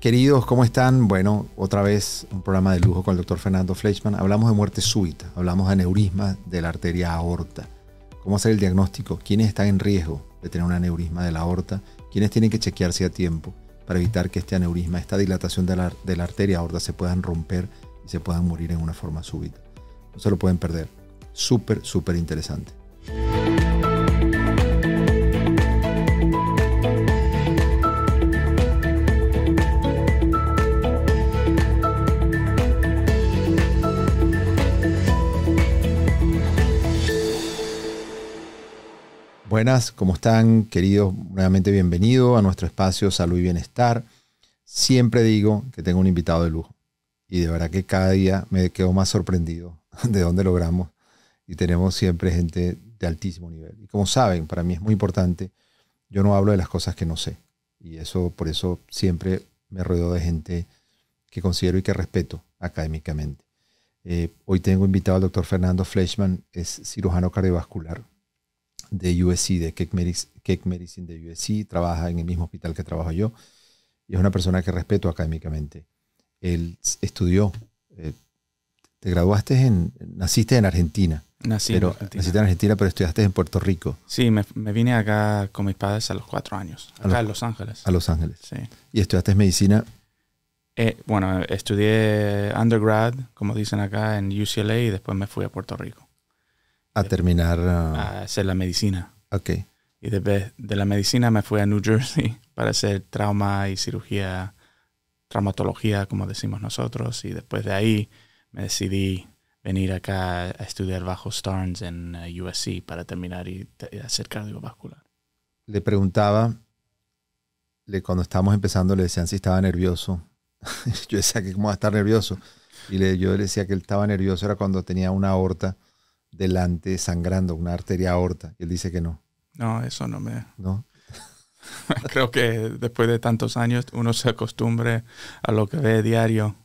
Queridos, ¿cómo están? Bueno, otra vez un programa de lujo con el doctor Fernando Fleischmann. Hablamos de muerte súbita, hablamos de aneurisma de la arteria aorta. ¿Cómo hacer el diagnóstico? ¿Quiénes están en riesgo de tener un aneurisma de la aorta? ¿Quiénes tienen que chequearse a tiempo para evitar que este aneurisma, esta dilatación de la, de la arteria aorta se puedan romper y se puedan morir en una forma súbita? No se lo pueden perder. Súper, súper interesante. Buenas, ¿cómo están queridos? Nuevamente bienvenido a nuestro espacio Salud y Bienestar. Siempre digo que tengo un invitado de lujo y de verdad que cada día me quedo más sorprendido de dónde logramos y tenemos siempre gente de altísimo nivel. Y como saben, para mí es muy importante, yo no hablo de las cosas que no sé y eso por eso siempre me rodeo de gente que considero y que respeto académicamente. Eh, hoy tengo invitado al doctor Fernando Fleischmann, es cirujano cardiovascular de USC, de Keck Medicine, de USC, trabaja en el mismo hospital que trabajo yo y es una persona que respeto académicamente. Él estudió, eh, te graduaste en, naciste en Argentina. Nací pero, en Argentina. Naciste en Argentina, pero estudiaste en Puerto Rico, Sí, me, me vine acá con mis padres a los cuatro años, A acá los- en Los Ángeles. a Los Ángeles. Sí. Y estudiaste medicina. Eh, bueno, estudié undergrad, como dicen acá, en UCLA y después me fui a Puerto Rico a terminar. ah, a hacer la medicina. ok. Y de, de la medicina me fui a New Jersey para hacer trauma y cirugía, traumatología, como decimos nosotros. Y después de ahí me decidí venir acá a estudiar bajo Starnes en eh, USC para terminar y, y hacer cardiovascular. Le preguntaba, le, cuando estábamos empezando, le decían si estaba nervioso. yo decía que cómo va a estar nervioso. Y le, yo le decía que él estaba nervioso era cuando tenía una aorta delante sangrando, una arteria aorta. Y él dice que no, No, eso no me, ¿no? Creo que después de tantos años uno se acostumbre a lo que ve diario.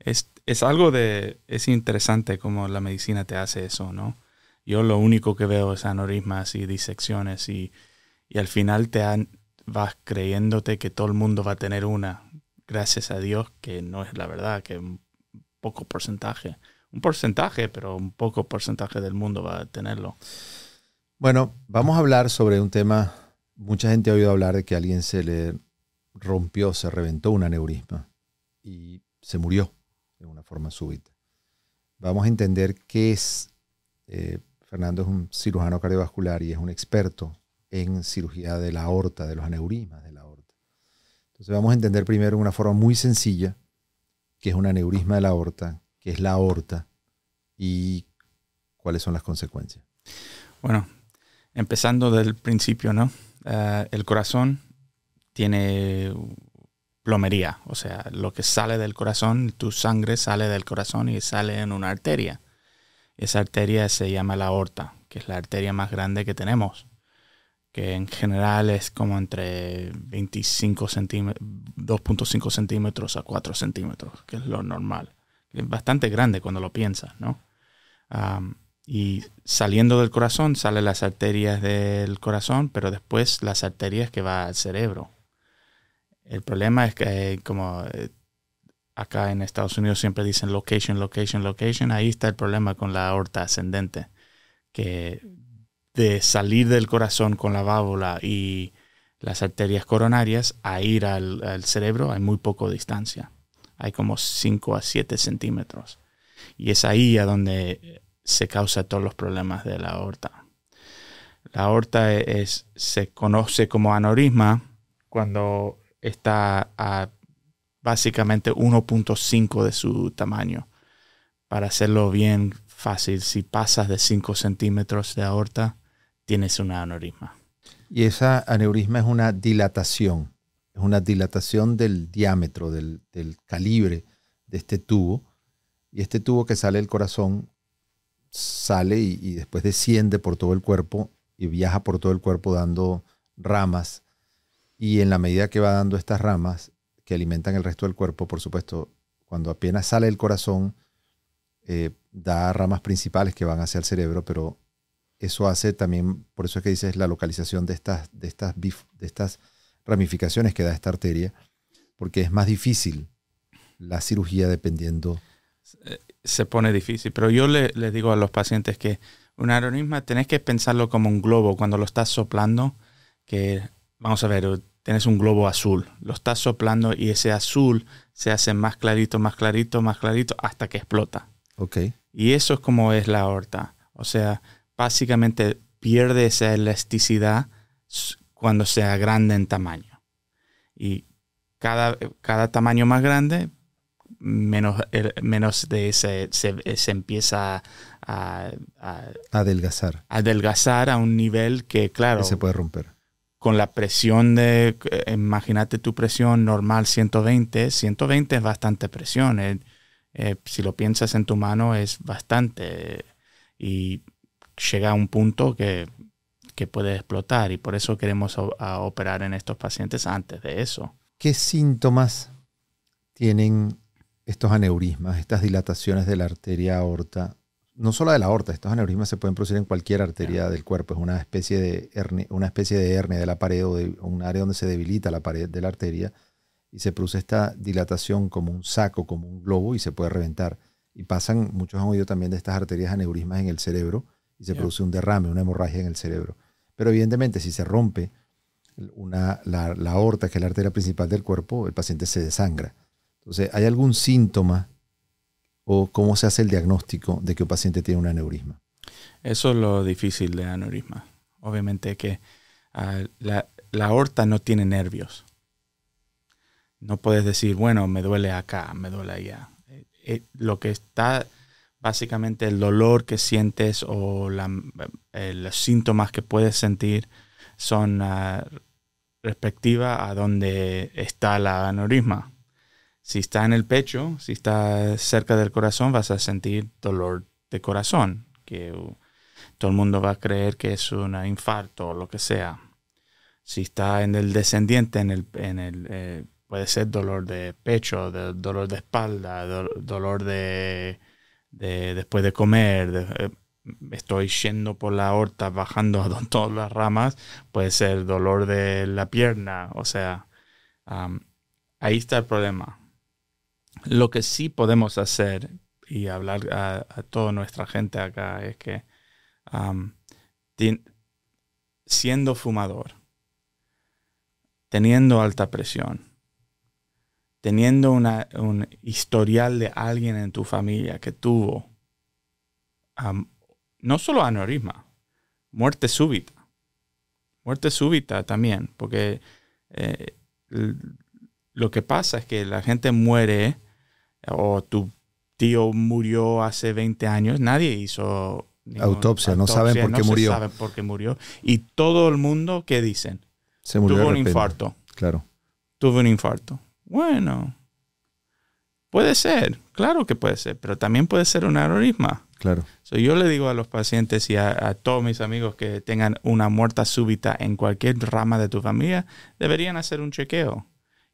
Es, es algo de... Es interesante cómo la medicina te hace eso, ¿no? Yo lo único que veo es aneurismas y disecciones y, y al final te han- vas creyéndote que todo el mundo va a tener una. Gracias a Dios que no es la verdad, que un poco porcentaje. Un porcentaje, pero un poco porcentaje del mundo va a tenerlo. Bueno, vamos a hablar sobre un tema. Mucha gente ha oído hablar de que a alguien se le rompió, se reventó un aneurisma y se murió de una forma súbita. Vamos a entender qué es. eh, Fernando es un cirujano cardiovascular y es un experto en cirugía de la aorta, de los aneurismas de la aorta. Entonces vamos a entender primero de una forma muy sencilla qué es un aneurisma de la aorta, es la aorta y cuáles son las consecuencias. Bueno, empezando del principio, ¿no? Eh, el corazón tiene plomería, o sea, lo que sale del corazón, tu sangre sale del corazón y sale en una arteria. Esa arteria se llama la aorta, que es la arteria más grande que tenemos, que en general es como entre 25 centímetros, 2.5 centímetros a 4 centímetros, que es lo normal. Bastante grande cuando lo piensas, ¿no? Y saliendo del corazón salen las arterias del corazón, pero después las arterias que va al cerebro. El problema es que como eh, acá en Estados Unidos siempre dicen location, location, location, ahí está el problema con la aorta ascendente, que de salir del corazón con la válvula y las arterias coronarias a ir al, al cerebro hay muy poco distancia. Hay como 5 a 7 centímetros. Y es ahí a donde se causa todos los problemas de la aorta. La aorta es, se conoce como aneurisma cuando está a básicamente 1.5 de su tamaño. Para hacerlo bien fácil, si pasas de 5 centímetros de aorta, tienes una aneurisma. Y esa aneurisma es una dilatación, es una dilatación del diámetro, del, del calibre de este tubo. Y este tubo que sale del corazón sale y, después desciende por todo el cuerpo y viaja por todo el cuerpo dando ramas. Y en la medida que va dando estas ramas que alimentan el resto del cuerpo, por supuesto, cuando apenas sale del corazón, eh, da ramas principales que van hacia el cerebro, pero eso hace también, por eso es que dices la localización de estas, de estas ramificaciones que da esta arteria, porque es más difícil la cirugía dependiendo. Se pone difícil, pero yo le, le digo a los pacientes que un aneurisma tenés que pensarlo como un globo cuando lo estás soplando, que vamos a ver, tienes un globo azul, lo estás soplando y ese azul se hace más clarito, más clarito, más clarito hasta que explota. Ok. Y eso es como es la aorta. O sea, básicamente pierde esa elasticidad cuando sea grande en tamaño. Y cada, cada tamaño más grande, menos, menos de ese se, empieza a, adelgazar. adelgazar a un nivel que, claro, se puede romper. Con la presión de, eh, imagínate tu presión normal 120, 120 es bastante presión. Eh, eh, si lo piensas en tu mano es bastante. Y llega a un punto que, puede explotar y por eso queremos operar en estos pacientes antes de eso. ¿Qué síntomas tienen estos aneurismas, estas dilataciones de la arteria aorta? No solo de la aorta, estos aneurismas se pueden producir en cualquier arteria del cuerpo, es una especie de hernia, una especie de hernia de la pared o de un área donde se debilita la pared de la arteria y se produce esta dilatación como un saco, como un globo y se puede reventar. Y pasan, muchos han oído también de estas arterias aneurismas en el cerebro, y se produce un derrame, una hemorragia en el cerebro. Pero evidentemente si se rompe una, la, aorta, que es la arteria principal del cuerpo, el paciente se desangra. Entonces, ¿hay algún síntoma o cómo se hace el diagnóstico de que un paciente tiene un aneurisma? Eso es lo difícil de aneurisma. Obviamente que ah, la, la aorta no tiene nervios. No puedes decir, bueno, me duele acá, me duele allá. Eh, eh, lo que está básicamente el dolor que sientes o eh, los síntomas que puedes sentir son uh, respectiva a donde está la aneurisma. Si está en el pecho, si está cerca del corazón, vas a sentir dolor de corazón, que todo el mundo va a creer que es un infarto o lo que sea. Si está en el descendiente, en el, en el eh, puede ser dolor de pecho, dolor de espalda, dolor de de, después de comer, eh, estoy yendo por la horta, bajando a todas las ramas, puede ser dolor de la pierna, o sea, ahí está el problema. Lo que sí podemos hacer y hablar a, toda nuestra gente acá es que siendo fumador, teniendo alta presión, teniendo una, un historial de alguien en tu familia que tuvo no solo aneurisma, muerte súbita. Muerte súbita también, porque eh, lo que pasa es que la gente muere o tu tío murió hace 20 años, nadie hizo autopsia, no saben por qué murió. saben por qué murió. Y todo el mundo, ¿qué dicen? Se murió Tuvo un infarto. Claro. Tuvo un infarto. Bueno, puede ser, claro que puede ser, pero también puede ser un aneurisma. Claro. yo le digo a los pacientes y a, todos mis amigos que tengan una muerta súbita en cualquier rama de tu familia, deberían hacer un chequeo.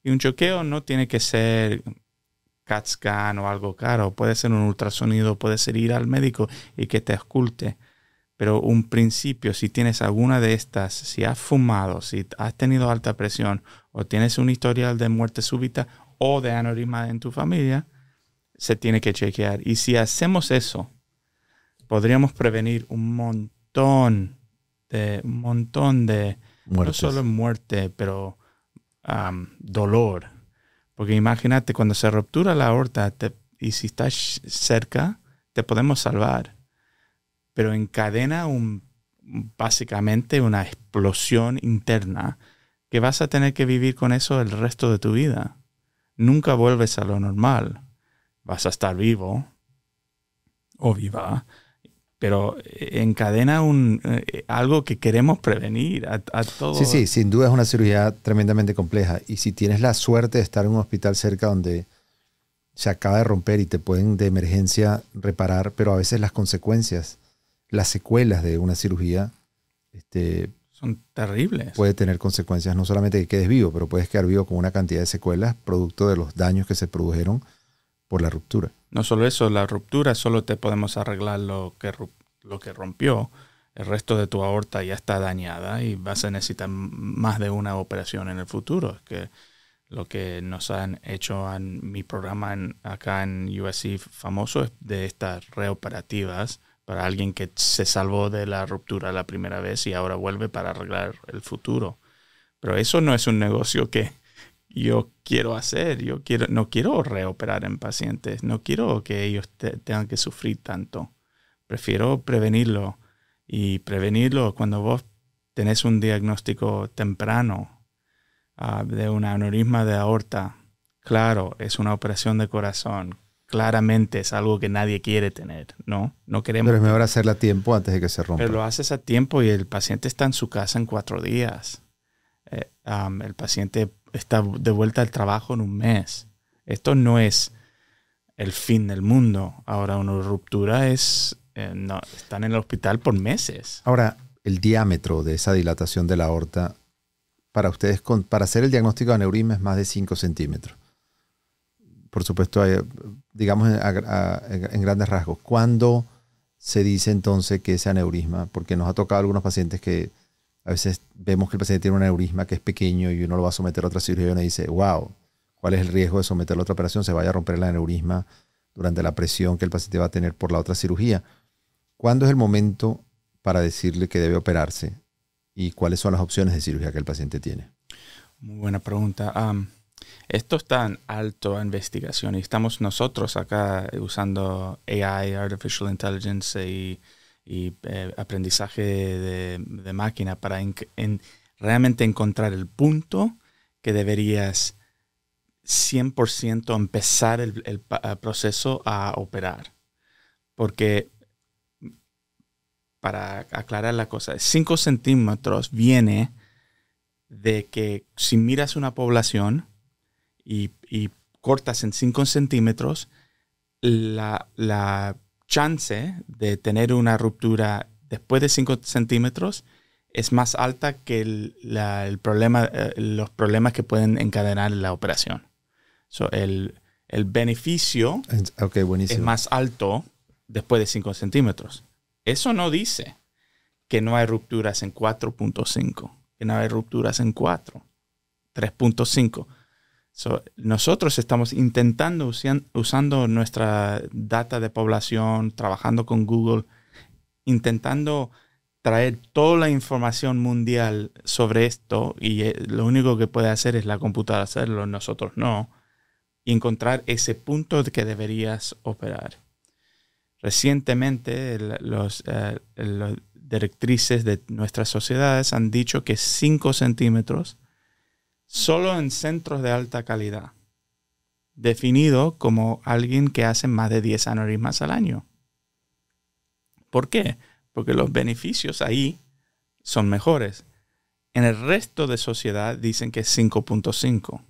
Y un chequeo no tiene que ser CAT scan o algo caro, puede ser un ultrasonido, puede ser ir al médico y que te esculte. Pero un principio, si tienes alguna de estas, si has fumado, si has tenido alta presión o tienes un historial de muerte súbita o de aneurisma en tu familia, se tiene que chequear. Y si hacemos eso, podríamos prevenir un montón de, un montón de, no solo muerte, pero dolor. Porque imagínate, cuando se ruptura la aorta y si estás cerca, te podemos salvar. Pero encadena un, básicamente una explosión interna que vas a tener que vivir con eso el resto de tu vida. Nunca vuelves a lo normal. Vas a estar vivo o viva, pero encadena un, eh, algo que queremos prevenir a, a todos. Sí, sí, sin duda es una cirugía tremendamente compleja. Y si tienes la suerte de estar en un hospital cerca donde se acaba de romper y te pueden de emergencia reparar, pero a veces las consecuencias, las secuelas de una cirugía, este, son terribles. Puede tener consecuencias, no solamente que quedes vivo, pero puedes quedar vivo con una cantidad de secuelas producto de los daños que se produjeron por la ruptura. No solo eso, la ruptura solo te podemos arreglar lo que, lo que rompió. El resto de tu aorta ya está dañada y vas a necesitar más de una operación en el futuro. que lo que nos han hecho en mi programa acá en USC famoso es de estas reoperativas para alguien que se salvó de la ruptura la primera vez y ahora vuelve para arreglar el futuro. Pero eso no es un negocio que yo quiero hacer. Yo quiero, no quiero reoperar en pacientes. No quiero que ellos tengan que sufrir tanto. Prefiero prevenirlo. Y prevenirlo cuando vos tenés un diagnóstico temprano ah, de un aneurisma de aorta. Claro, es una operación de corazón claramente es algo que nadie quiere tener, ¿no? No queremos. Pero es mejor hacerla a tiempo antes de que se rompa. Pero lo haces a tiempo y el paciente está en su casa en cuatro días. Eh, el paciente está de vuelta al trabajo en un mes. Esto no es el fin del mundo. Ahora, una ruptura es. Eh, no, están en el hospital por meses. Ahora, el diámetro de esa dilatación de la aorta, para ustedes, para hacer el diagnóstico de aneurisma es más de 5 centímetros por supuesto, digamos en, grandes rasgos. ¿Cuándo se dice entonces que ese aneurisma? Porque nos ha tocado a algunos pacientes que a veces vemos que el paciente tiene un aneurisma que es pequeño y uno lo va a someter a otra cirugía y uno dice, wow, ¿cuál es el riesgo de someterlo a otra operación? Se vaya a romper el aneurisma durante la presión que el paciente va a tener por la otra cirugía. ¿Cuándo es el momento para decirle que debe operarse? ¿Y cuáles son las opciones de cirugía que el paciente tiene? Muy buena pregunta. Esto está en alto investigación y estamos nosotros acá usando AI, Artificial Intelligence y, eh, aprendizaje de, máquina para realmente encontrar el punto que deberías 100% empezar el, proceso a operar. Porque, para aclarar la cosa, 5 centímetros viene de que si miras una población, y, cortas en 5 centímetros, la, chance de tener una ruptura después de 5 centímetros es más alta que el, problema, eh, los problemas que pueden encadenar la operación. el, beneficio es más alto después de 5 centímetros. Eso no dice que no hay rupturas en 4.5, que no hay rupturas en 4, 3.5 nosotros estamos intentando, usando nuestra data de población, trabajando con Google, intentando traer toda la información mundial sobre esto y eh, lo único que puede hacer es la computadora hacerlo, nosotros no, y encontrar ese punto que deberías operar. Recientemente eh, los directrices de nuestras sociedades han dicho que 5 centímetros solo en centros de alta calidad, definido como alguien que hace más de 10 aneurismas al año. ¿Por qué? Porque los beneficios ahí son mejores. En el resto de sociedad dicen que es 5.5.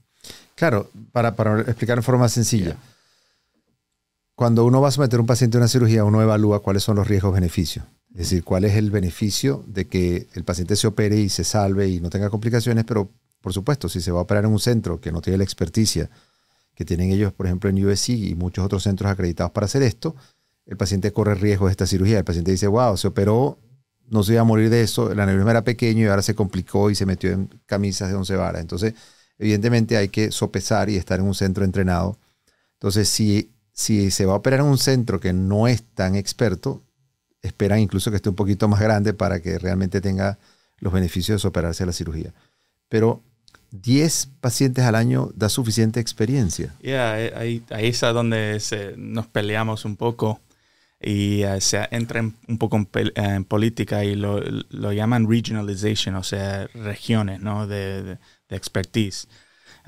Claro, para, explicar en forma sencilla. Cuando uno va a someter a un paciente a una cirugía, uno evalúa cuáles son los riesgos-beneficios. Es decir, cuál es el beneficio de que el paciente se opere y se salve y no tenga complicaciones, pero por supuesto, si se va a operar en un centro que no tiene la experticia que tienen ellos, por ejemplo, en USC y muchos otros centros acreditados para hacer esto, el paciente corre riesgo de esta cirugía. El paciente dice, wow, se operó, no se iba a morir de eso, el aneurisma era pequeño y ahora se complicó y se metió en camisas de once varas. Entonces, evidentemente hay que sopesar y estar en un centro entrenado. Entonces, si, si se va a operar en un centro que no es tan experto, esperan incluso que esté un poquito más grande para que realmente tenga los beneficios de operarse la cirugía. Pero 10 pacientes al año da suficiente experiencia. Yeah, ahí, ahí es donde nos peleamos un poco y eh, se entra un poco en, política y lo, llaman regionalization, o sea, regiones ¿no? de, expertise.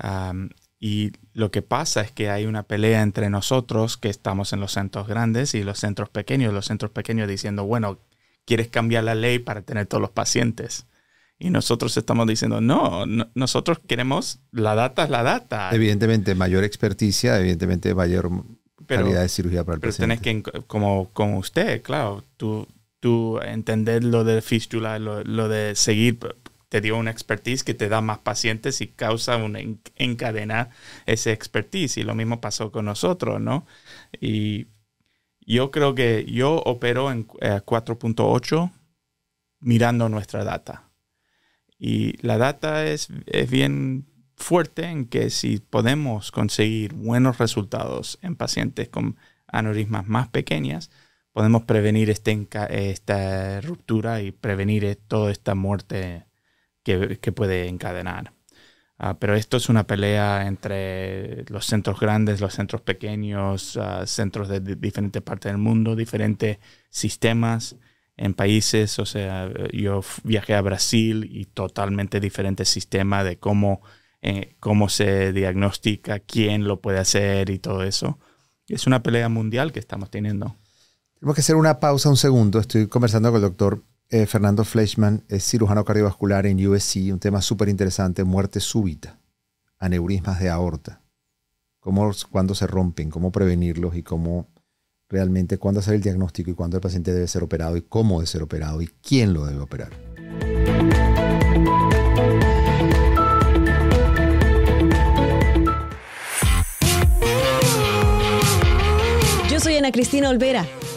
Um, y lo que pasa es que hay una pelea entre nosotros que estamos en los centros grandes y los centros pequeños. Los centros pequeños diciendo, bueno, ¿quieres cambiar la ley para tener todos los pacientes? Y nosotros estamos diciendo, no, nosotros queremos, la data es la data. Evidentemente, mayor experticia, evidentemente mayor calidad de cirugía para el pero paciente. Pero tenés que, como, como usted, claro, tú, tú entender lo de fístula, lo, lo de seguir, te dio una expertise que te da más pacientes y causa una encadena ese expertise. Y lo mismo pasó con nosotros, ¿no? Y yo creo que yo opero en 4.8 eh, mirando nuestra data y la data es, es bien fuerte en que si podemos conseguir buenos resultados en pacientes con aneurismas más pequeñas, podemos prevenir este esta ruptura y prevenir toda esta muerte que, que puede encadenar. Ah, pero esto es una pelea entre los centros grandes, los centros pequeños, ah, centros de, diferentes partes del mundo, diferentes sistemas en países. O sea, yo viajé a Brasil y totalmente diferente sistema de cómo, eh, cómo se diagnostica, quién lo puede hacer y todo eso. Es una pelea mundial que estamos teniendo. Tenemos que hacer una pausa un segundo. Estoy conversando con el doctor eh, Fernando Fleischman es cirujano cardiovascular en USC, un tema súper interesante, muerte súbita, aneurismas de aorta, cómo, cuándo se rompen, cómo prevenirlos y cómo realmente cuándo hacer el diagnóstico y cuándo el paciente debe ser operado y cómo debe ser operado y quién lo debe operar. Yo soy Ana Cristina Olvera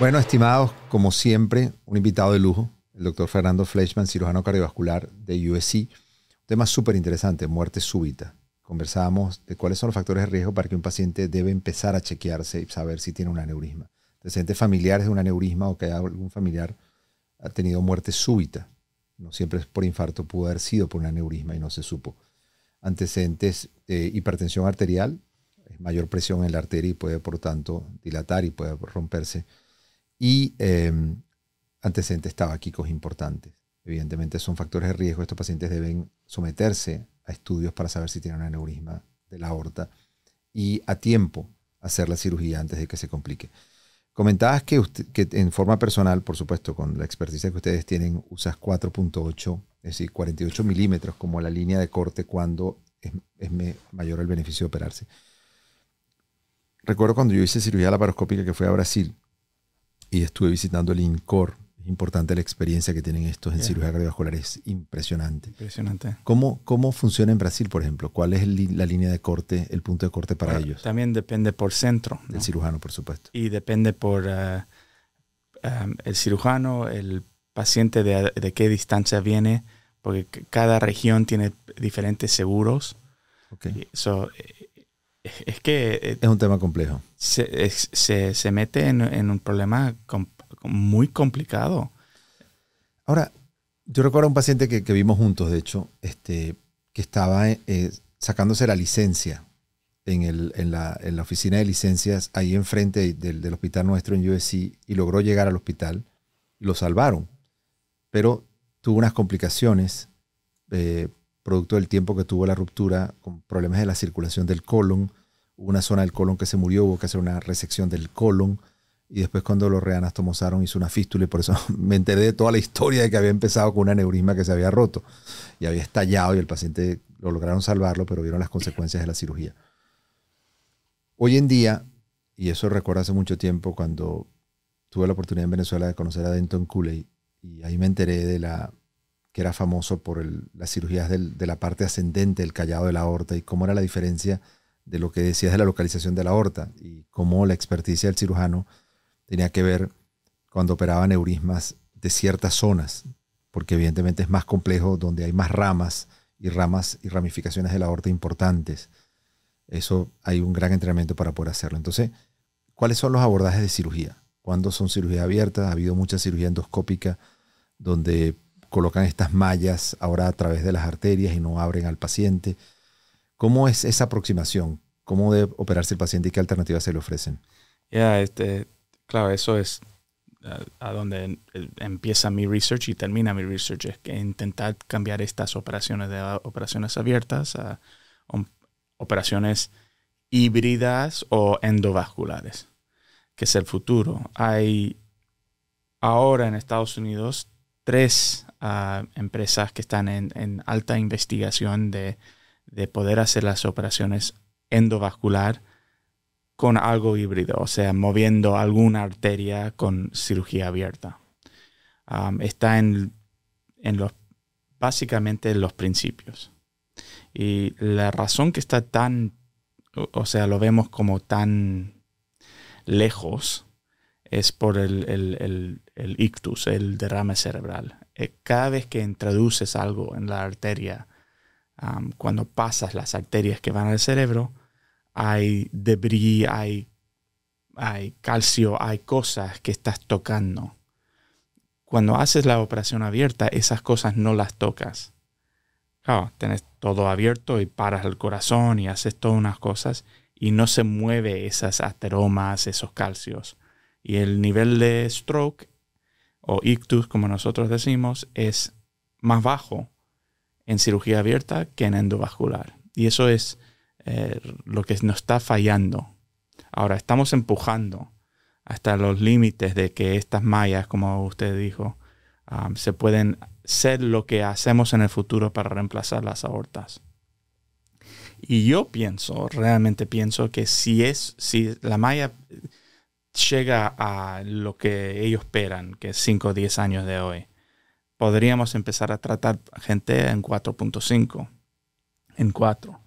Bueno, estimados, como siempre, un invitado de lujo, el doctor Fernando Fleischman, cirujano cardiovascular de USC. Un tema súper interesante, muerte súbita. Conversábamos de cuáles son los factores de riesgo para que un paciente debe empezar a chequearse y saber si tiene un aneurisma. Antecedentes familiares de un aneurisma o que algún familiar ha tenido muerte súbita. No siempre es por infarto, pudo haber sido por un aneurisma y no se supo. Antecedentes de hipertensión arterial, mayor presión en la arteria y puede, por tanto, dilatar y puede romperse y em, antecedentes tabáquicos importantes. Evidentemente son factores de riesgo. Estos pacientes deben someterse a estudios para saber si tienen un aneurisma de la aorta y a tiempo hacer la cirugía antes de que se complique. Comentabas que, en forma personal, por supuesto, con la experticia que ustedes tienen, usas 4.8, es decir, 48 milímetros como la línea de corte cuando es, es mayor el beneficio de operarse. Recuerdo cuando yo hice cirugía laparoscópica que fue a Brasil, y estuve visitando el INCOR. Es importante la experiencia que tienen estos en cirugía cardiovascular, es impresionante. Impresionante. ¿Cómo, ¿Cómo funciona en Brasil, por ejemplo? ¿Cuál es la línea de corte, el punto de corte para ellos? También depende por centro. El cirujano, por supuesto. Y depende por uh, um, el cirujano, el paciente de, de, qué distancia viene, porque cada región tiene diferentes seguros. Okay. So, es que... Eh, es un tema complejo. Se, se, se mete en, en, un problema muy complicado. Ahora, yo recuerdo a un paciente que, que, vimos juntos, de hecho, este, que estaba eh, sacándose la licencia en, el, en, la, en, la, oficina de licencias ahí enfrente del, del, hospital nuestro en USC y logró llegar al hospital y lo salvaron. Pero tuvo unas complicaciones eh, producto del tiempo que tuvo la ruptura, con problemas de la circulación del colon, hubo una zona del colon que se murió, hubo que hacer una resección del colon, y después cuando lo reanastomosaron hizo una fístula y por eso me enteré de toda la historia de que había empezado con un aneurisma que se había roto. Y había estallado y el paciente lo lograron salvarlo, pero vieron las consecuencias de la cirugía. Hoy en día, y eso recuerdo hace mucho tiempo cuando tuve la oportunidad en Venezuela de conocer a Denton Cooley y ahí me enteré de la que era famoso por las cirugías de la parte ascendente del callado de la aorta y cómo era la diferencia de lo que decías de la localización de la aorta y cómo la experticia del cirujano tenía que ver cuando operaba neurismas de ciertas zonas, porque evidentemente es más complejo donde hay más ramas y ramas y ramificaciones de la aorta importantes. Eso hay un gran entrenamiento para poder hacerlo. Entonces, ¿cuáles son los abordajes de cirugía? ¿Cuándo son cirugía abierta? Ha habido mucha cirugía endoscópica donde colocan estas mallas ahora a través de las arterias y no abren al paciente. ¿Cómo es esa aproximación? ¿Cómo debe operarse el paciente y qué alternativas se le ofrecen? Ya, este, claro, eso es a, donde empieza mi research y termina mi research, es que intentar cambiar estas operaciones de operaciones abiertas a operaciones híbridas o endovasculares, que es el futuro. Hay ahora en Estados Unidos tres ah, empresas que están en, alta investigación de, poder hacer las operaciones endovascular con algo híbrido, o sea, moviendo alguna arteria con cirugía abierta. está en, en los, básicamente en los principios. Y la razón que está tan, o sea, lo vemos como tan lejos, es por el, ictus, el derrame cerebral. Eh, cada vez que introduces algo en la arteria, cuando pasas las arterias que van al cerebro, hay debris, hay, hay calcio, hay cosas que estás tocando. Cuando haces la operación abierta, esas cosas no las tocas. Claro, tenés todo abierto y paras el corazón y haces todas unas cosas y no se mueve esas ateromas, esos calcios. Y el nivel de stroke o ictus, como nosotros decimos, es más bajo en cirugía abierta que en endovascular. Y eso es eh, lo que nos está fallando. Ahora, estamos empujando hasta los límites de que estas mallas, como usted dijo, um, se pueden ser lo que hacemos en el futuro para reemplazar las aortas. Y yo pienso, realmente pienso que si es, si la malla llega a lo que ellos esperan, que es 5 o 10 años de hoy, podríamos empezar a tratar gente en 4.5, en 4.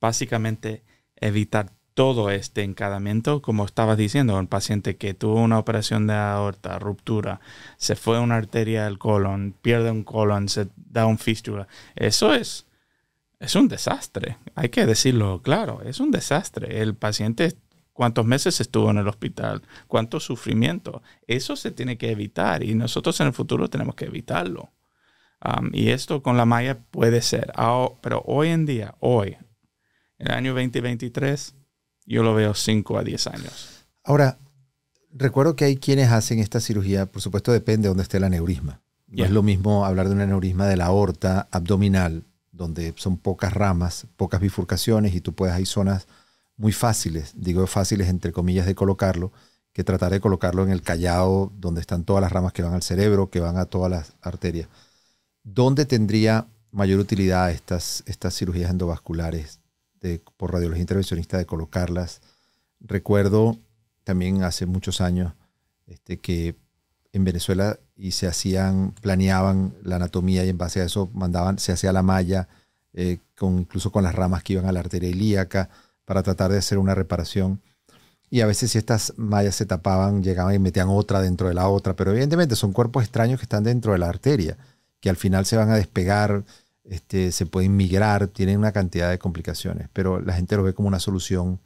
Básicamente evitar todo este encadamiento, como estabas diciendo, un paciente que tuvo una operación de aorta, ruptura, se fue una arteria del colon, pierde un colon, se da un fístula. Eso es, es un desastre, hay que decirlo claro, es un desastre. El paciente cuántos meses estuvo en el hospital, cuánto sufrimiento. Eso se tiene que evitar y nosotros en el futuro tenemos que evitarlo. Um, y esto con la malla puede ser. pero hoy en día, hoy, en el año 2023, yo lo veo 5 a 10 años. Ahora, recuerdo que hay quienes hacen esta cirugía, por supuesto depende de dónde esté el aneurisma. No es lo mismo hablar de un aneurisma de la aorta abdominal, donde son pocas ramas, pocas bifurcaciones y tú puedes, hay zonas muy fáciles, digo fáciles entre comillas de colocarlo, que tratar de colocarlo en el callado donde están todas las ramas que van al cerebro, que van a todas las arterias. ¿Dónde tendría mayor utilidad estas, estas cirugías endovasculares de, por radiología intervencionista de colocarlas? Recuerdo también hace muchos años este, que en Venezuela y se hacían, planeaban la anatomía y en base a eso mandaban, se hacía la malla, eh, con, incluso con las ramas que iban a la arteria ilíaca para tratar de hacer una reparación. Y a veces si estas mallas se tapaban, llegaban y metían otra dentro de la otra, pero evidentemente son cuerpos extraños que están dentro de la arteria, que al final se van a despegar, este, se pueden migrar, tienen una cantidad de complicaciones, pero la gente lo ve como una solución,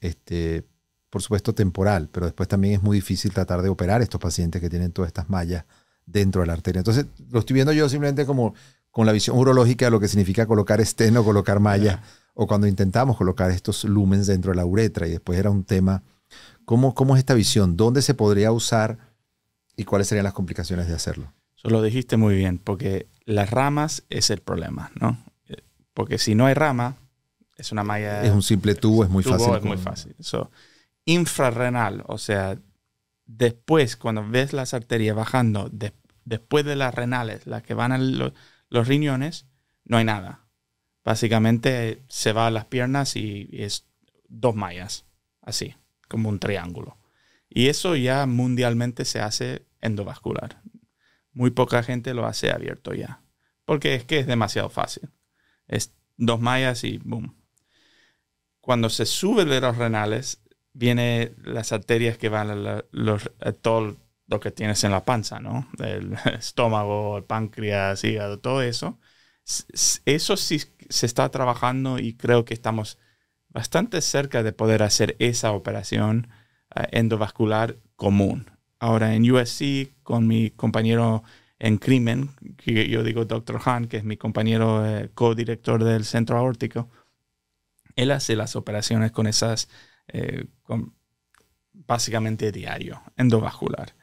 este, por supuesto, temporal, pero después también es muy difícil tratar de operar estos pacientes que tienen todas estas mallas dentro de la arteria. Entonces, lo estoy viendo yo simplemente como con la visión urológica de lo que significa colocar esteno, colocar malla o cuando intentamos colocar estos lumens dentro de la uretra y después era un tema, ¿cómo, cómo es esta visión? ¿Dónde se podría usar y cuáles serían las complicaciones de hacerlo? Eso lo dijiste muy bien, porque las ramas es el problema, ¿no? Porque si no hay rama, es una malla... Es un simple tubo, es muy fácil. Es muy fácil. infrarrenal, o sea, después, cuando ves las arterias bajando, después de las renales, las que van a los riñones, no hay nada Básicamente se va a las piernas y, es dos mallas, así, como un triángulo. Y eso ya mundialmente se hace endovascular. Muy poca gente lo hace abierto ya, porque es que es demasiado fácil. Es dos mallas y boom. Cuando se sube de los renales, vienen las arterias que van a, los, todo lo que tienes en la panza, ¿no? El estómago, el páncreas, hígado, todo eso eso sí se está trabajando y creo que estamos bastante cerca de poder hacer esa operación eh, endovascular común. Ahora en USC, con mi compañero en crimen, que yo digo Dr. Han, que es mi compañero eh, co-director del centro aórtico, él hace las operaciones con esas, eh, básicamente diario, endovascular.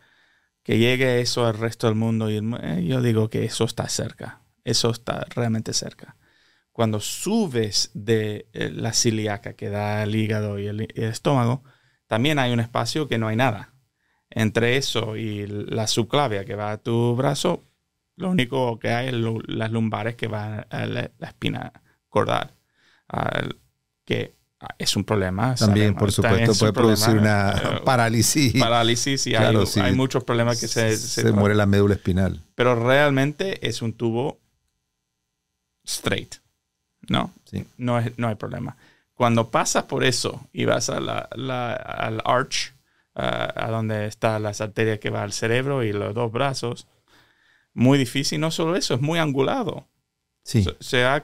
Que llegue eso al resto del mundo y yo digo que eso está cerca. Eso está realmente cerca. Cuando subes de eh, la ciliaca que da el hígado y el, estómago, también hay un espacio que no hay nada. Entre eso y la subclavia que va a tu brazo, Lo único que hay es las lumbares que van a la, espina cordal, que es un problema. También, por supuesto, puede producir una eh, parálisis. Parálisis y hay, muchos problemas que se, se, muere la médula espinal. Pero realmente es un tubo straight, ¿no? Sí. No, es, no hay problema. Cuando pasas por eso y vas a la, al arch, a donde está las arterias que va al cerebro y los dos brazos, muy difícil. No solo eso, es muy angulado. Sí. Se, ha,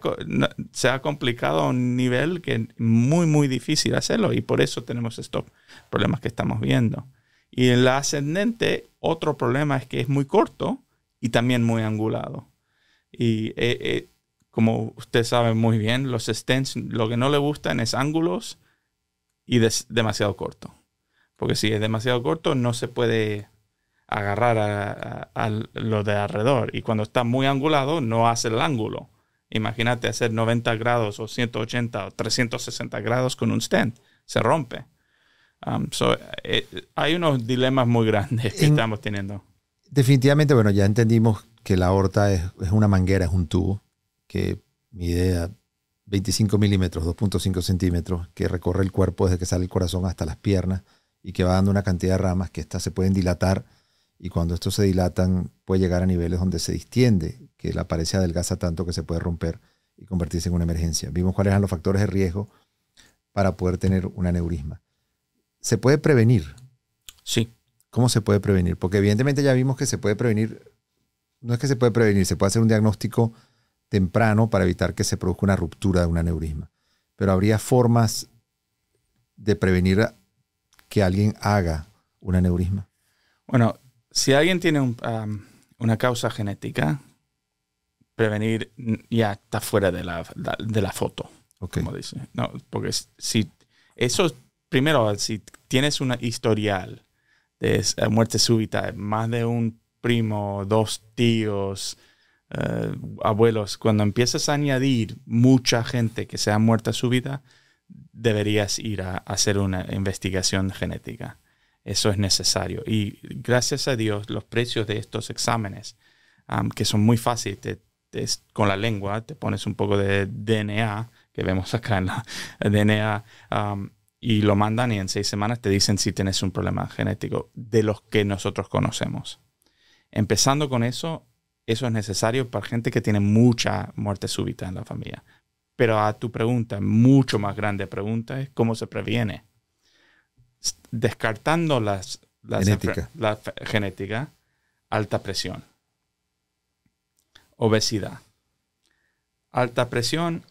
se ha complicado a un nivel que es muy, muy difícil hacerlo y por eso tenemos estos problemas que estamos viendo. Y en la ascendente, otro problema es que es muy corto y también muy angulado. Y eh, eh, como usted sabe muy bien, los stents lo que no le gustan es ángulos y demasiado corto. Porque si es demasiado corto, no se puede agarrar a, lo de alrededor. Y cuando está muy angulado, no hace el ángulo. Imagínate hacer 90 grados o 180 o 360 grados con un stent. Se rompe. Um, eh, hay unos dilemas muy grandes que estamos teniendo. Definitivamente, bueno, ya entendimos que la aorta es, es una manguera, es un tubo que mide 25 milímetros, 2.5 centímetros, que recorre el cuerpo desde que sale el corazón hasta las piernas y que va dando una cantidad de ramas que estas se pueden dilatar y cuando estos se dilatan puede llegar a niveles donde se distiende, que la pared se adelgaza tanto que se puede romper y convertirse en una emergencia. Vimos cuáles eran los factores de riesgo para poder tener un aneurisma. ¿Se puede prevenir? Sí. ¿Cómo se puede prevenir? Porque evidentemente ya vimos que se puede prevenir, no es que se puede prevenir, se puede hacer un diagnóstico temprano para evitar que se produzca una ruptura de un aneurisma. Pero habría formas de prevenir que alguien haga un aneurisma. Bueno, si alguien tiene una causa genética, prevenir ya está fuera de la, de la foto, como dice. No, porque si eso, primero, si tienes un historial de muerte súbita, más de un primo, dos tíos, eh, abuelos, cuando empiezas a añadir mucha gente que sea muerta súbita, deberías ir a hacer una investigación genética eso es necesario. Y gracias a Dios, los precios de estos exámenes, que son muy fáciles, con la lengua, te pones un poco de DNA, que vemos acá en la DNA, y lo mandan y en seis semanas te dicen si tienes un problema genético de los que nosotros conocemos. Empezando con eso, eso es necesario para gente que tiene mucha muerte súbita en la familia. Pero a tu pregunta, mucho más grande pregunta es cómo se previene descartando las, genética. la genética, alta presión, obesidad. Alta presión,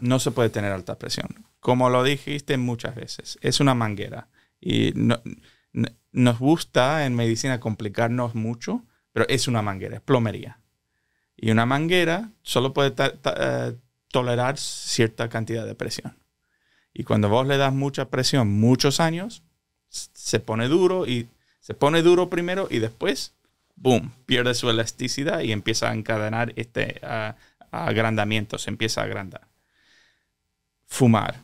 no se puede tener alta presión. Como lo dijiste muchas veces, es una manguera. Y nos gusta en medicina complicarnos mucho, pero es una manguera, es plomería. Y una manguera solo puede eh, tolerar cierta cantidad de presión. Y cuando vos le das mucha presión muchos años, se pone duro y se pone duro primero y después, boom, pierde su elasticidad y empieza a encadenar este agrandamiento, se empieza a agrandar. Fumar.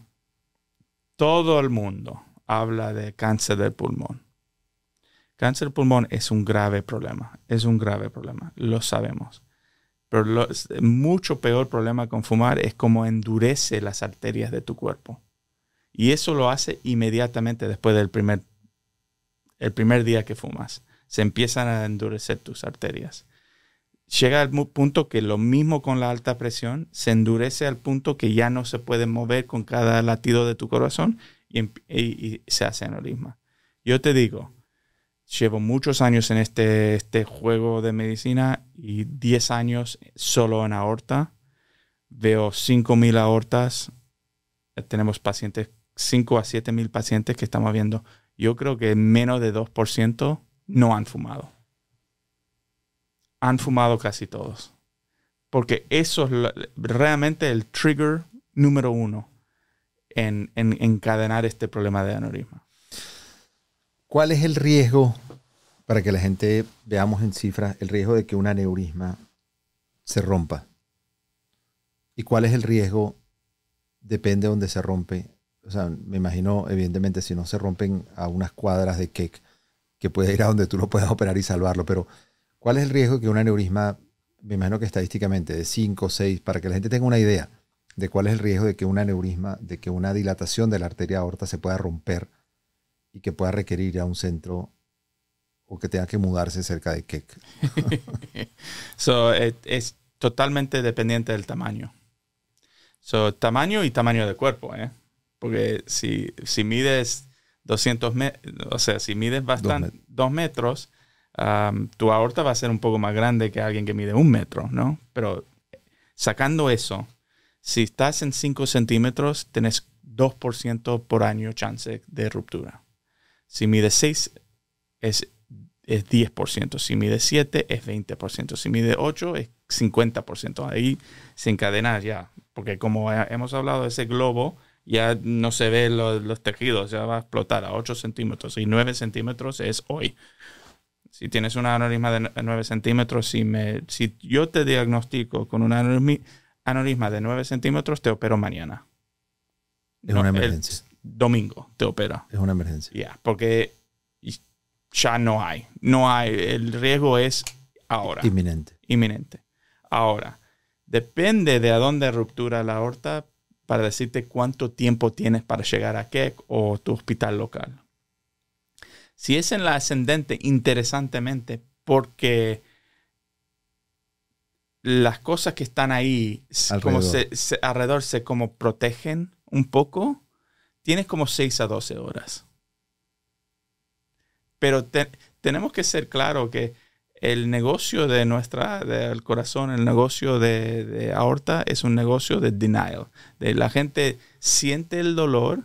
Todo el mundo habla de cáncer del pulmón. Cáncer del pulmón es un grave problema, es un grave problema, lo sabemos. Pero mucho peor problema con fumar es cómo endurece las arterias de tu cuerpo. Y eso lo hace inmediatamente después del primer, el primer día que fumas. Se empiezan a endurecer tus arterias. Llega al punto que lo mismo con la alta presión, se endurece al punto que ya no se puede mover con cada latido de tu corazón y, se hace aneurisma. Yo te digo, llevo muchos años en este, este juego de medicina y 10 años solo en aorta. Veo 5.000 aortas. Tenemos pacientes 5 a 7 mil pacientes que estamos viendo, yo creo que menos de 2% no han fumado. Han fumado casi todos. Porque eso es realmente el trigger número uno en, en encadenar este problema de aneurisma. ¿Cuál es el riesgo, para que la gente veamos en cifras, el riesgo de que un aneurisma se rompa? ¿Y cuál es el riesgo, depende de dónde se rompe, o sea, me imagino, evidentemente, si no se rompen a unas cuadras de cake, que puede ir a donde tú lo puedas operar y salvarlo, pero ¿cuál es el riesgo de que un aneurisma me imagino que estadísticamente, de 5 o 6, para que la gente tenga una idea de cuál es el riesgo de que un aneurisma, de que una dilatación de la arteria aorta se pueda romper y que pueda requerir a un centro o que tenga que mudarse cerca de Keck. so, es, totalmente dependiente del tamaño. So, tamaño y tamaño de cuerpo, ¿eh? Porque si, si mides 200 metros, o sea, si mides bastante, 2 metros, tu aorta va a ser un poco más grande que alguien que mide un metro, ¿no? Pero sacando eso, si estás en 5 centímetros, tenés 2% por año chance de ruptura. Si mides 6, es, es 10%. Si mides 7, es 20%. Si mides 8, es 50%. Ahí se encadena ya. Porque como hemos hablado, ese globo ya no se ve los, tejidos, ya va a explotar a 8 centímetros. Y 9 centímetros es hoy. Si tienes un aneurisma de 9 centímetros, si, me, si yo te diagnostico con un aneurisma de 9 centímetros, te opero mañana. Es una emergencia. Domingo te opera. Es una emergencia. Ya, porque ya no hay. No hay. El riesgo es ahora. Inminente. Inminente. Ahora, depende de a dónde ruptura la aorta para decirte cuánto tiempo tienes para llegar a Keck o tu hospital local. Si es en la ascendente, interesantemente, porque las cosas que están ahí alrededor, como se, alrededor se como protegen un poco, tienes como 6 a 12 horas. Pero tenemos que ser claros que el negocio de nuestra, del corazón, el negocio de, aorta es un negocio de denial. De la gente siente el dolor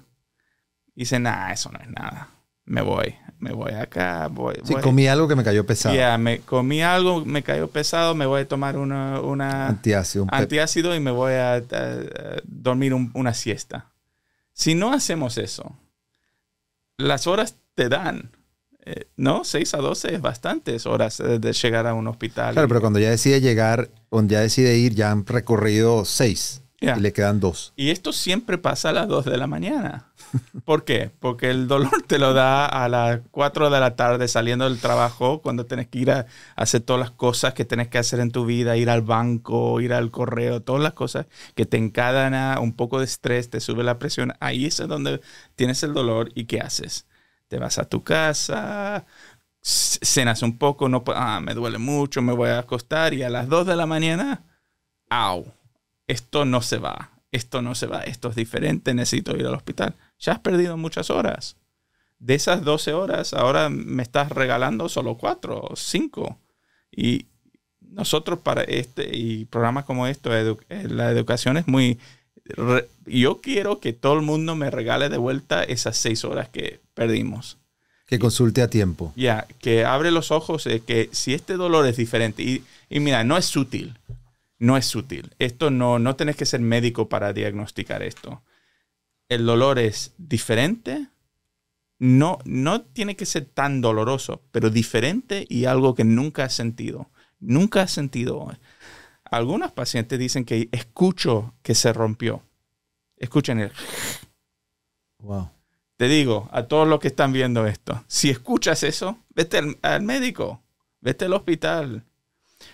y dice, nah, eso no es nada. Me voy, me voy acá. Voy, sí, comí algo que me cayó pesado. Ya, me comí algo, me cayó pesado, me voy a tomar una, una antiácido, antiácido y me voy a, dormir una siesta. Si no hacemos eso, las horas te dan eh, no, 6 a 12 es bastantes horas de llegar a un hospital. Claro, pero cuando ya decide llegar, cuando ya decide ir, ya han recorrido 6 y le quedan 2. Y esto siempre pasa a las 2 de la mañana. ¿Por qué? Porque el dolor te lo da a las 4 de la tarde saliendo del trabajo, cuando tienes que ir a hacer todas las cosas que tienes que hacer en tu vida, ir al banco, ir al correo, todas las cosas que te encadena un poco de estrés, te sube la presión. Ahí es donde tienes el dolor y ¿qué haces? te vas a tu casa, cenas un poco, no, ah, me duele mucho, me voy a acostar y a las 2 de la mañana, au, esto no se va, esto no se va, esto es diferente, necesito ir al hospital. Ya has perdido muchas horas. De esas 12 horas, ahora me estás regalando solo 4 o 5. Y nosotros para este y programas como esto, eh, la educación es muy yo quiero que todo el mundo me regale de vuelta esas seis horas que perdimos. Que consulte a tiempo. Ya, que abre los ojos de que si este dolor es diferente, y, y, mira, no es sutil, no es sutil. Esto no, no tenés que ser médico para diagnosticar esto. El dolor es diferente, no, no tiene que ser tan doloroso, pero diferente y algo que nunca has sentido. Nunca has sentido. Algunos pacientes dicen que escucho que se rompió. Escuchen el... Wow. Te digo, a todos los que están viendo esto, si escuchas eso, vete al, médico, vete al hospital.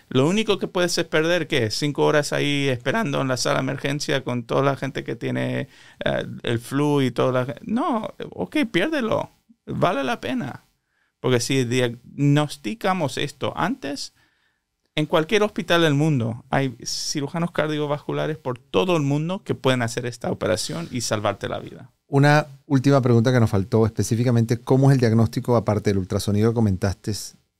Lo único que puedes es perder, ¿qué? Cinco horas ahí esperando en la sala de emergencia con toda la gente que tiene eh, el flu y toda la... No, ok, piérdelo. Vale la pena. Porque si diagnosticamos esto antes, en cualquier hospital del mundo hay cirujanos cardiovasculares por todo el mundo que pueden hacer esta operación y salvarte la vida. Una última pregunta que nos faltó específicamente, ¿cómo es el diagnóstico aparte del ultrasonido que comentaste?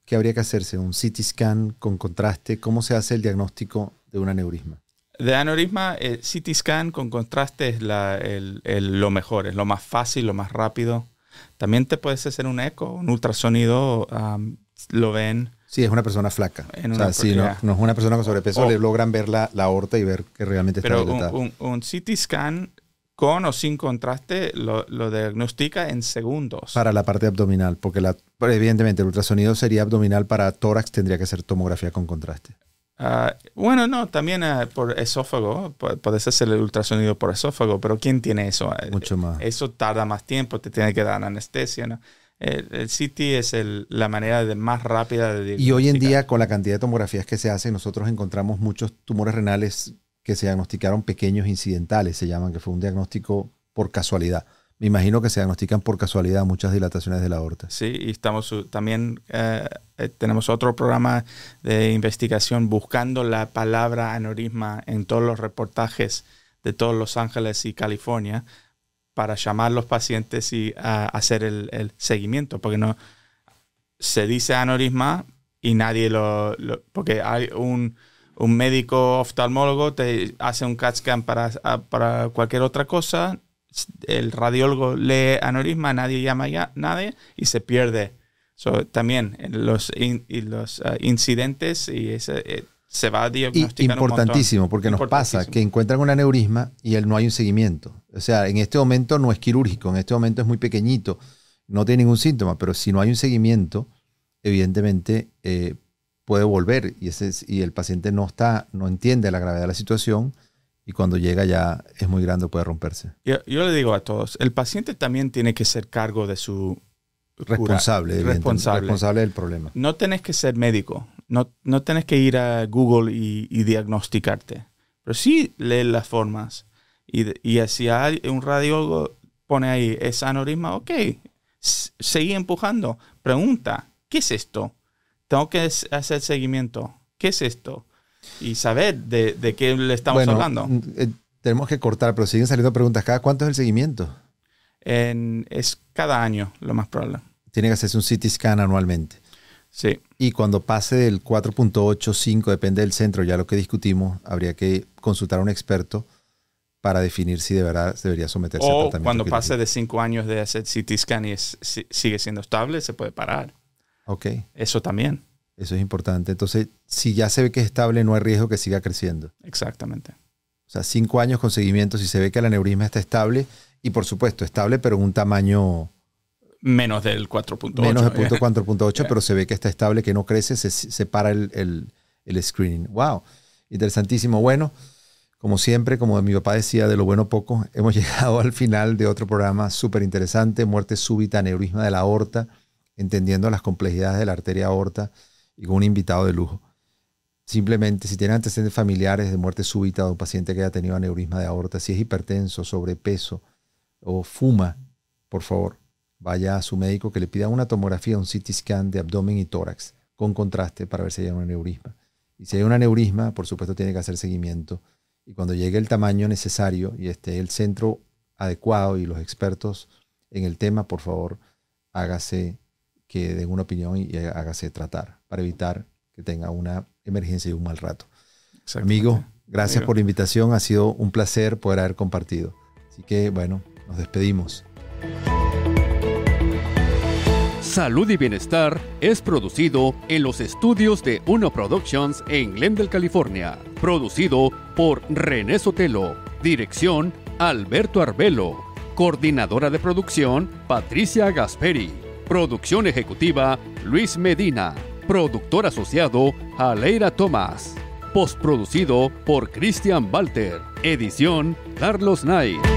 ¿Qué habría que hacerse? ¿Un CT scan con contraste? ¿Cómo se hace el diagnóstico de un aneurisma? De aneurisma, el eh, CT scan con contraste es lo mejor, es lo más fácil, lo más rápido. También te puedes hacer un eco, un ultrasonido, lo ven Sí, es una persona flaca. o sea, si no, no, es una persona con sobrepeso, le logran ver la, la, aorta y ver que realmente está Pero un, un, CT scan con o sin contraste lo, lo, diagnostica en segundos. Para la parte abdominal, porque la, evidentemente el ultrasonido sería abdominal, para tórax tendría que ser tomografía con contraste. Ah, bueno, no, también ah, por esófago, puedes hacer el ultrasonido por esófago, pero ¿quién tiene eso? Mucho más. Eso tarda más tiempo, te tiene que dar anestesia. ¿no? El, CT es la manera de más rápida de Y hoy en día, con la cantidad de tomografías que se hacen, nosotros encontramos muchos tumores renales que se diagnosticaron pequeños incidentales, se llaman, que fue un diagnóstico por casualidad. Me imagino que se diagnostican por casualidad muchas dilataciones de la aorta. Sí, y estamos también eh, eh, tenemos otro programa de investigación buscando la palabra aneurisma en todos los reportajes de todos Los Ángeles y California para llamar a los pacientes y hacer el, seguimiento, porque no se dice aneurisma y nadie lo, porque hay un, médico oftalmólogo te hace un CAT scan para, para cualquier otra cosa, el radiólogo lee aneurisma, nadie llama ya nadie y se pierde. también los, los uh, incidentes y ese, eh, se va a diagnosticar. importantísimo, porque nos pasa que encuentran un aneurisma y él no hay un seguimiento. O sea, en este momento no es quirúrgico, en este momento es muy pequeñito, no tiene ningún síntoma, pero si no hay un seguimiento, evidentemente eh, puede volver y, ese, y el paciente no está, no entiende la gravedad de la situación y cuando llega ya es muy grande, puede romperse. Yo, yo le digo a todos, el paciente también tiene que ser cargo de su responsable, responsable. responsable del problema. No tenés que ser médico, no, no tenés que ir a Google y, diagnosticarte, pero sí leer las formas. Y, y si hay un radiólogo pone ahí, es aneurisma, ok, seguí empujando, pregunta, ¿qué es esto? Tengo que hacer seguimiento, ¿qué es esto? Y saber de, de qué le estamos hablando. Eh, tenemos que cortar, pero siguen saliendo preguntas. ¿Cada cuánto es el seguimiento? es cada año, lo más probable. Tiene que hacerse un CT scan anualmente. Sí. Y cuando pase del 4.85, depende del centro, ya lo que discutimos, habría que consultar a un experto para definir si de verdad debería someterse a tratamiento. cuando pase de 5 años de hacer CT scan y sigue siendo estable, se puede parar. Ok. Eso también. Eso es importante. Entonces, si ya se ve que es estable, no hay riesgo que siga creciendo. Exactamente. O sea, 5 años con seguimiento, si se ve que el aneurisma está estable, y por supuesto, estable, pero en un tamaño menos del 4.8. Menos del punto 4.8, pero se ve que está estable, que no crece, se, se para el, el, screening. ¡Wow! Interesantísimo. Bueno, como siempre, como mi papá decía, de lo bueno poco, hemos llegado al final de otro programa súper interesante, muerte súbita, aneurisma de la aorta, entendiendo las complejidades de la arteria aorta y con un invitado de lujo. Simplemente, si tiene antecedentes familiares de muerte súbita de un paciente que haya tenido aneurisma de aorta, si es hipertenso, sobrepeso o fuma, por favor, vaya a su médico que le pida una tomografía, un CT scan de abdomen y tórax con contraste para ver si hay un aneurisma. Y si hay un aneurisma, por supuesto tiene que hacer seguimiento. Y cuando llegue el tamaño necesario y esté el centro adecuado y los expertos en el tema, por favor, hágase que den una opinión y hágase tratar para evitar que tenga una emergencia y un mal rato. Amigo, gracias por la invitación. Ha sido un placer poder haber compartido. Así que bueno, nos despedimos. Salud y Bienestar es producido en los estudios de Uno Productions en Glendale, California. Producido por René Sotelo. Dirección Alberto Arbelo. Coordinadora de producción Patricia Gasperi. Producción ejecutiva Luis Medina. Productor asociado Aleira Tomás. Postproducido por Christian Walter. Edición Carlos Knight.